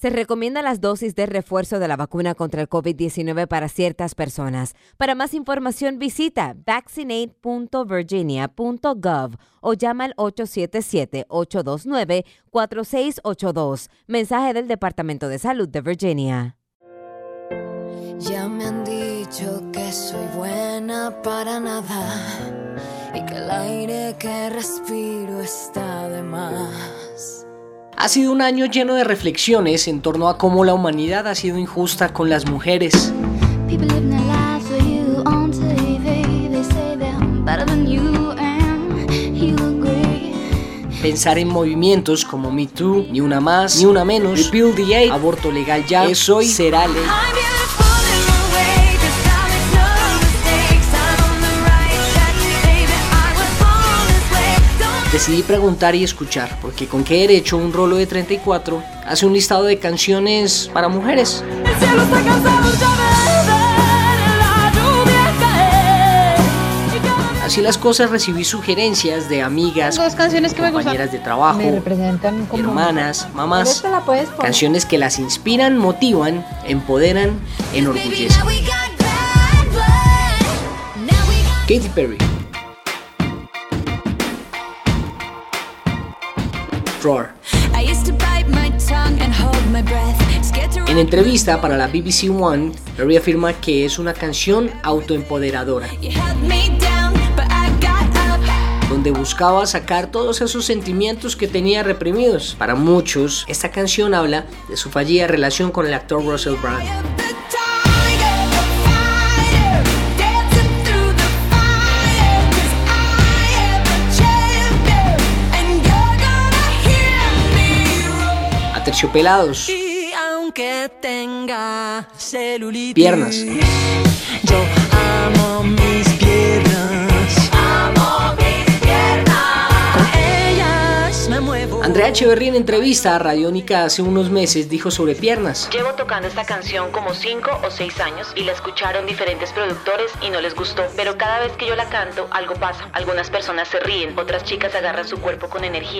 Se recomienda las dosis de refuerzo de la vacuna contra el COVID-19 para ciertas personas. Para más información visita vaccinate.virginia.gov o llama al 877-829-4682. Mensaje del Departamento de Salud de Virginia. Ya me han dicho que soy buena para nada y que el aire que respiro está de más. Ha sido un año lleno de reflexiones en torno a cómo la humanidad ha sido injusta con las mujeres. Pensar en movimientos como Me Too, Ni Una Más, Ni Una Menos, Repeal the Aborto Legal Ya, Es Hoy, Será Ley. Decidí preguntar y escuchar, porque con qué derecho un rolo de 34 hace un listado de canciones para mujeres. Así las cosas recibí sugerencias de amigas, canciones que compañeras de trabajo, representan hermanas, mamás, canciones que las inspiran, motivan, empoderan, enorgullecen. Katy Perry En entrevista para la BBC One, Perry afirma que es una canción autoempoderadora, donde buscaba sacar todos esos sentimientos que tenía reprimidos. Para muchos, esta canción habla de su fallida relación con el actor Russell Brand. Terciopelados. Y aunque tenga celulitis, Piernas. Yo amo mis piernas. Amo mis piernas. Con ellas me muevo. Andrea Echeverry en entrevista a Radiónica hace unos meses dijo sobre piernas. Llevo tocando esta canción como 5 o 6 años y la escucharon diferentes productores y no les gustó. Pero cada vez que yo la canto, algo pasa. Algunas personas se ríen, otras chicas agarran su cuerpo con energía.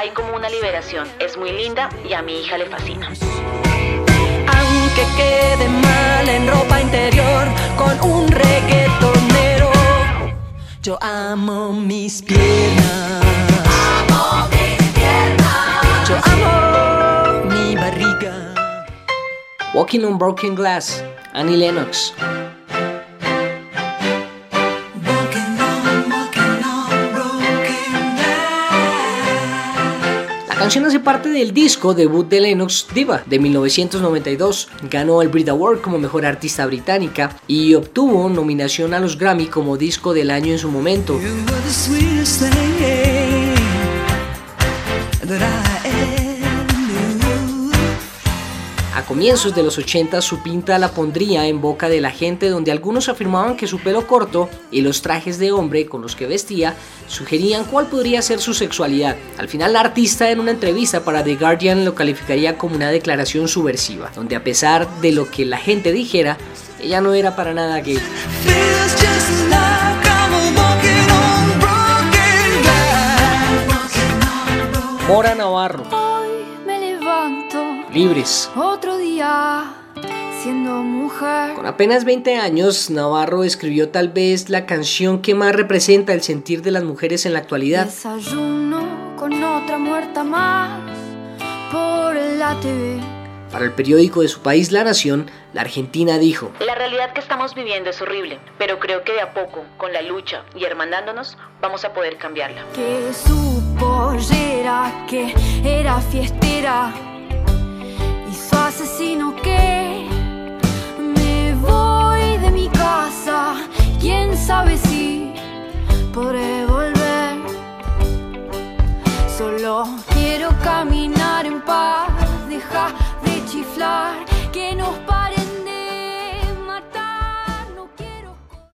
Hay como una liberación. Es muy linda y a mi hija le fascina. Aunque quede mal en ropa interior con un reggaetonero. Yo amo mis piernas. Amo mis piernas. Yo amo mi barriga. Walking on Broken Glass, Annie Lennox. Canción hace parte del disco debut de Lennox Diva de 1992. Ganó el Brit Award como mejor artista británica y obtuvo nominación a los Grammy como disco del año en su momento. Comienzos de los 80 su pinta la pondría en boca de la gente donde algunos afirmaban que su pelo corto y los trajes de hombre con los que vestía sugerían cuál podría ser su sexualidad. Al final la artista en una entrevista para The Guardian lo calificaría como una declaración subversiva, donde a pesar de lo que la gente dijera, ella no era para nada gay. Feels just Libres. otro día siendo mujer. Con apenas 20 años, Navarro escribió tal vez la canción que más representa el sentir de las mujeres en la actualidad. Desayuno con otra muerta más por la TV. Para el periódico de su país, La Nación, la Argentina dijo, La realidad que estamos viviendo es horrible, pero creo que de a poco, con la lucha y hermandándonos, vamos a poder cambiarla. Que su pollera que era fiestera quiero caminar en paz, deja de chiflar, que nos pasa.